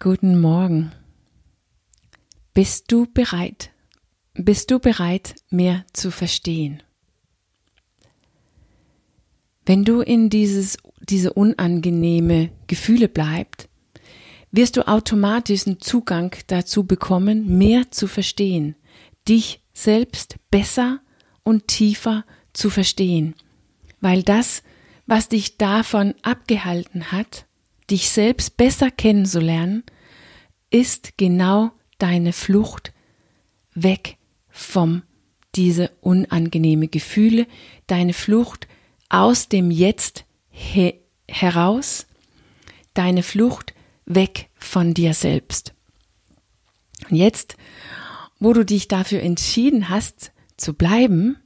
Guten Morgen. Bist du bereit? Bist du bereit, mehr zu verstehen? Wenn du in dieses, diese unangenehme Gefühle bleibst, wirst du automatisch einen Zugang dazu bekommen, mehr zu verstehen, dich selbst besser und tiefer zu verstehen, weil das, was dich davon abgehalten hat, dich selbst besser kennenzulernen, ist genau deine Flucht weg vom diese unangenehme Gefühle, deine Flucht aus dem Jetzt he heraus, deine Flucht weg von dir selbst. Und jetzt, wo du dich dafür entschieden hast zu bleiben,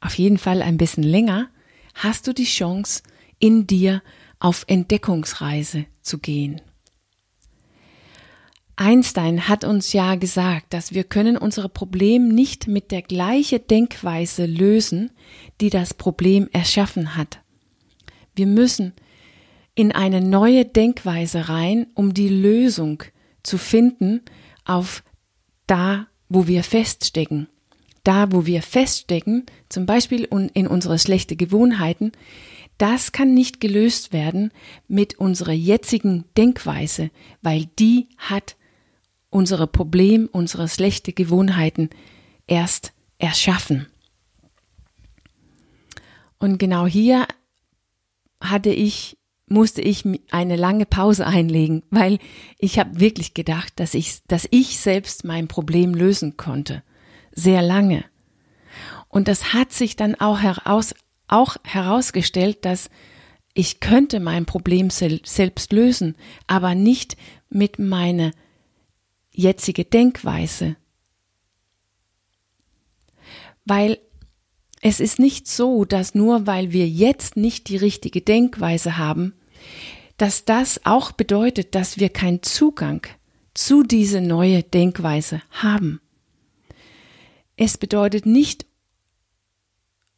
auf jeden Fall ein bisschen länger, hast du die Chance, in dir auf Entdeckungsreise zu gehen. Einstein hat uns ja gesagt, dass wir können unsere Problem nicht mit der gleichen Denkweise lösen, die das Problem erschaffen hat. Wir müssen in eine neue Denkweise rein, um die Lösung zu finden auf da, wo wir feststecken. Da, wo wir feststecken, zum Beispiel in unsere schlechten Gewohnheiten, das kann nicht gelöst werden mit unserer jetzigen Denkweise, weil die hat unsere Problem, unsere schlechte Gewohnheiten erst erschaffen. Und genau hier hatte ich musste ich eine lange Pause einlegen, weil ich habe wirklich gedacht, dass ich dass ich selbst mein Problem lösen konnte, sehr lange. Und das hat sich dann auch heraus auch herausgestellt, dass ich könnte mein Problem selbst lösen, aber nicht mit meiner jetzige Denkweise. Weil es ist nicht so, dass nur weil wir jetzt nicht die richtige Denkweise haben, dass das auch bedeutet, dass wir keinen Zugang zu diese neue Denkweise haben. Es bedeutet nicht,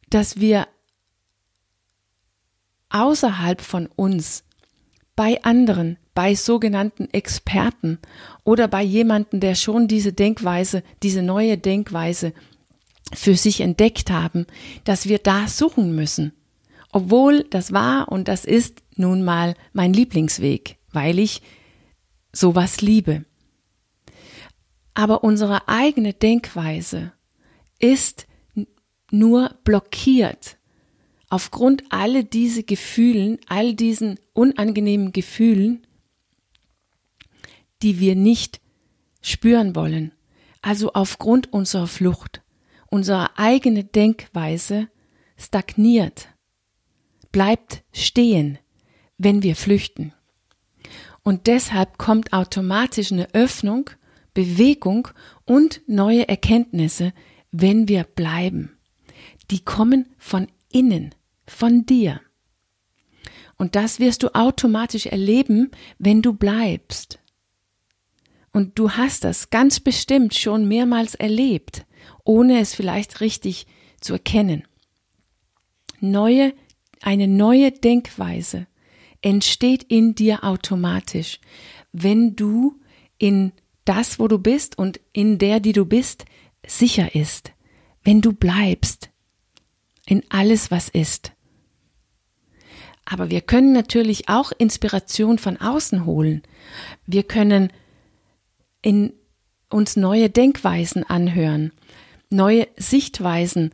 dass wir außerhalb von uns bei anderen bei sogenannten Experten oder bei jemanden, der schon diese Denkweise, diese neue Denkweise für sich entdeckt haben, dass wir da suchen müssen. Obwohl das war und das ist nun mal mein Lieblingsweg, weil ich sowas liebe. Aber unsere eigene Denkweise ist nur blockiert aufgrund all diese Gefühlen, all diesen unangenehmen Gefühlen, die wir nicht spüren wollen. Also aufgrund unserer Flucht. Unsere eigene Denkweise stagniert, bleibt stehen, wenn wir flüchten. Und deshalb kommt automatisch eine Öffnung, Bewegung und neue Erkenntnisse, wenn wir bleiben. Die kommen von innen, von dir. Und das wirst du automatisch erleben, wenn du bleibst. Und du hast das ganz bestimmt schon mehrmals erlebt, ohne es vielleicht richtig zu erkennen. Neue, eine neue Denkweise entsteht in dir automatisch, wenn du in das, wo du bist und in der, die du bist, sicher ist, wenn du bleibst in alles, was ist. Aber wir können natürlich auch Inspiration von außen holen. Wir können in uns neue Denkweisen anhören, neue Sichtweisen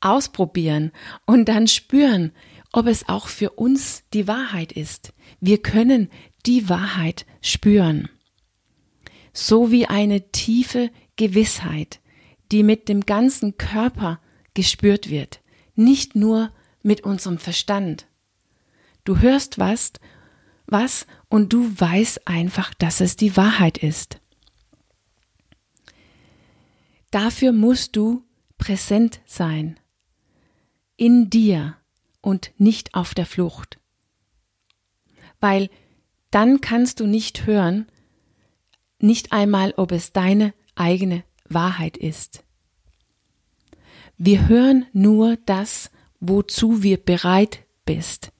ausprobieren und dann spüren, ob es auch für uns die Wahrheit ist. Wir können die Wahrheit spüren. So wie eine tiefe Gewissheit, die mit dem ganzen Körper gespürt wird, nicht nur mit unserem Verstand. Du hörst was, was und du weißt einfach, dass es die Wahrheit ist. Dafür musst du präsent sein. In dir und nicht auf der Flucht. Weil dann kannst du nicht hören, nicht einmal, ob es deine eigene Wahrheit ist. Wir hören nur das, wozu wir bereit bist.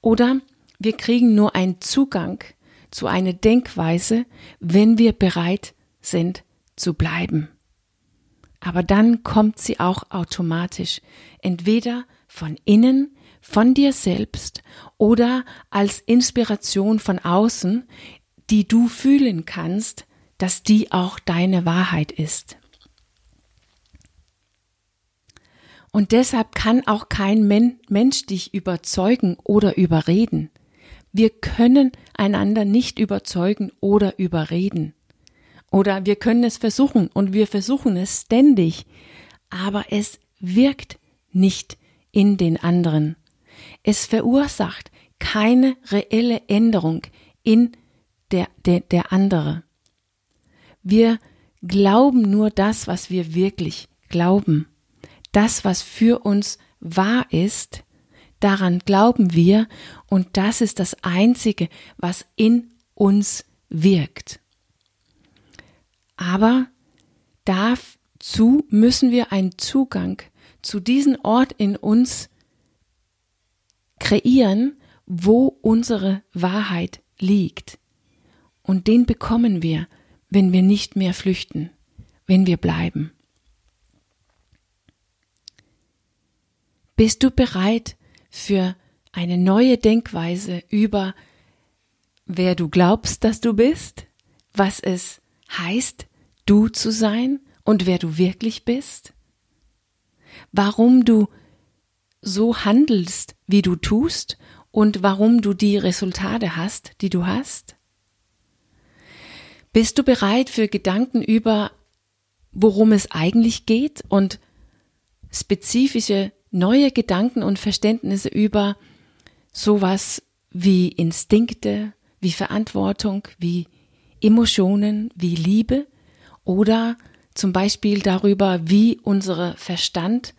Oder wir kriegen nur einen Zugang zu einer Denkweise, wenn wir bereit sind zu bleiben. Aber dann kommt sie auch automatisch, entweder von innen, von dir selbst oder als Inspiration von außen, die du fühlen kannst, dass die auch deine Wahrheit ist. Und deshalb kann auch kein Mensch dich überzeugen oder überreden. Wir können einander nicht überzeugen oder überreden. Oder wir können es versuchen und wir versuchen es ständig, aber es wirkt nicht in den anderen. Es verursacht keine reelle Änderung in der, der, der andere. Wir glauben nur das, was wir wirklich glauben. Das, was für uns wahr ist, daran glauben wir und das ist das Einzige, was in uns wirkt. Aber dazu müssen wir einen Zugang zu diesem Ort in uns kreieren, wo unsere Wahrheit liegt. Und den bekommen wir, wenn wir nicht mehr flüchten, wenn wir bleiben. Bist du bereit für eine neue Denkweise über, wer du glaubst, dass du bist, was es heißt, du zu sein und wer du wirklich bist? Warum du so handelst, wie du tust und warum du die Resultate hast, die du hast? Bist du bereit für Gedanken über, worum es eigentlich geht und spezifische neue Gedanken und Verständnisse über sowas wie Instinkte, wie Verantwortung, wie Emotionen, wie Liebe oder zum Beispiel darüber, wie unser Verstand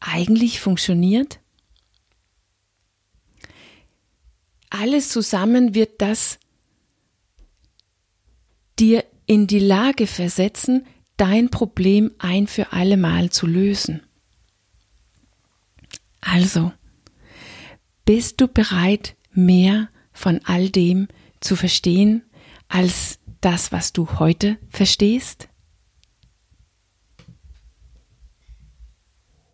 eigentlich funktioniert? Alles zusammen wird das dir in die Lage versetzen, dein Problem ein für allemal zu lösen. Also, bist du bereit, mehr von all dem zu verstehen als das, was du heute verstehst?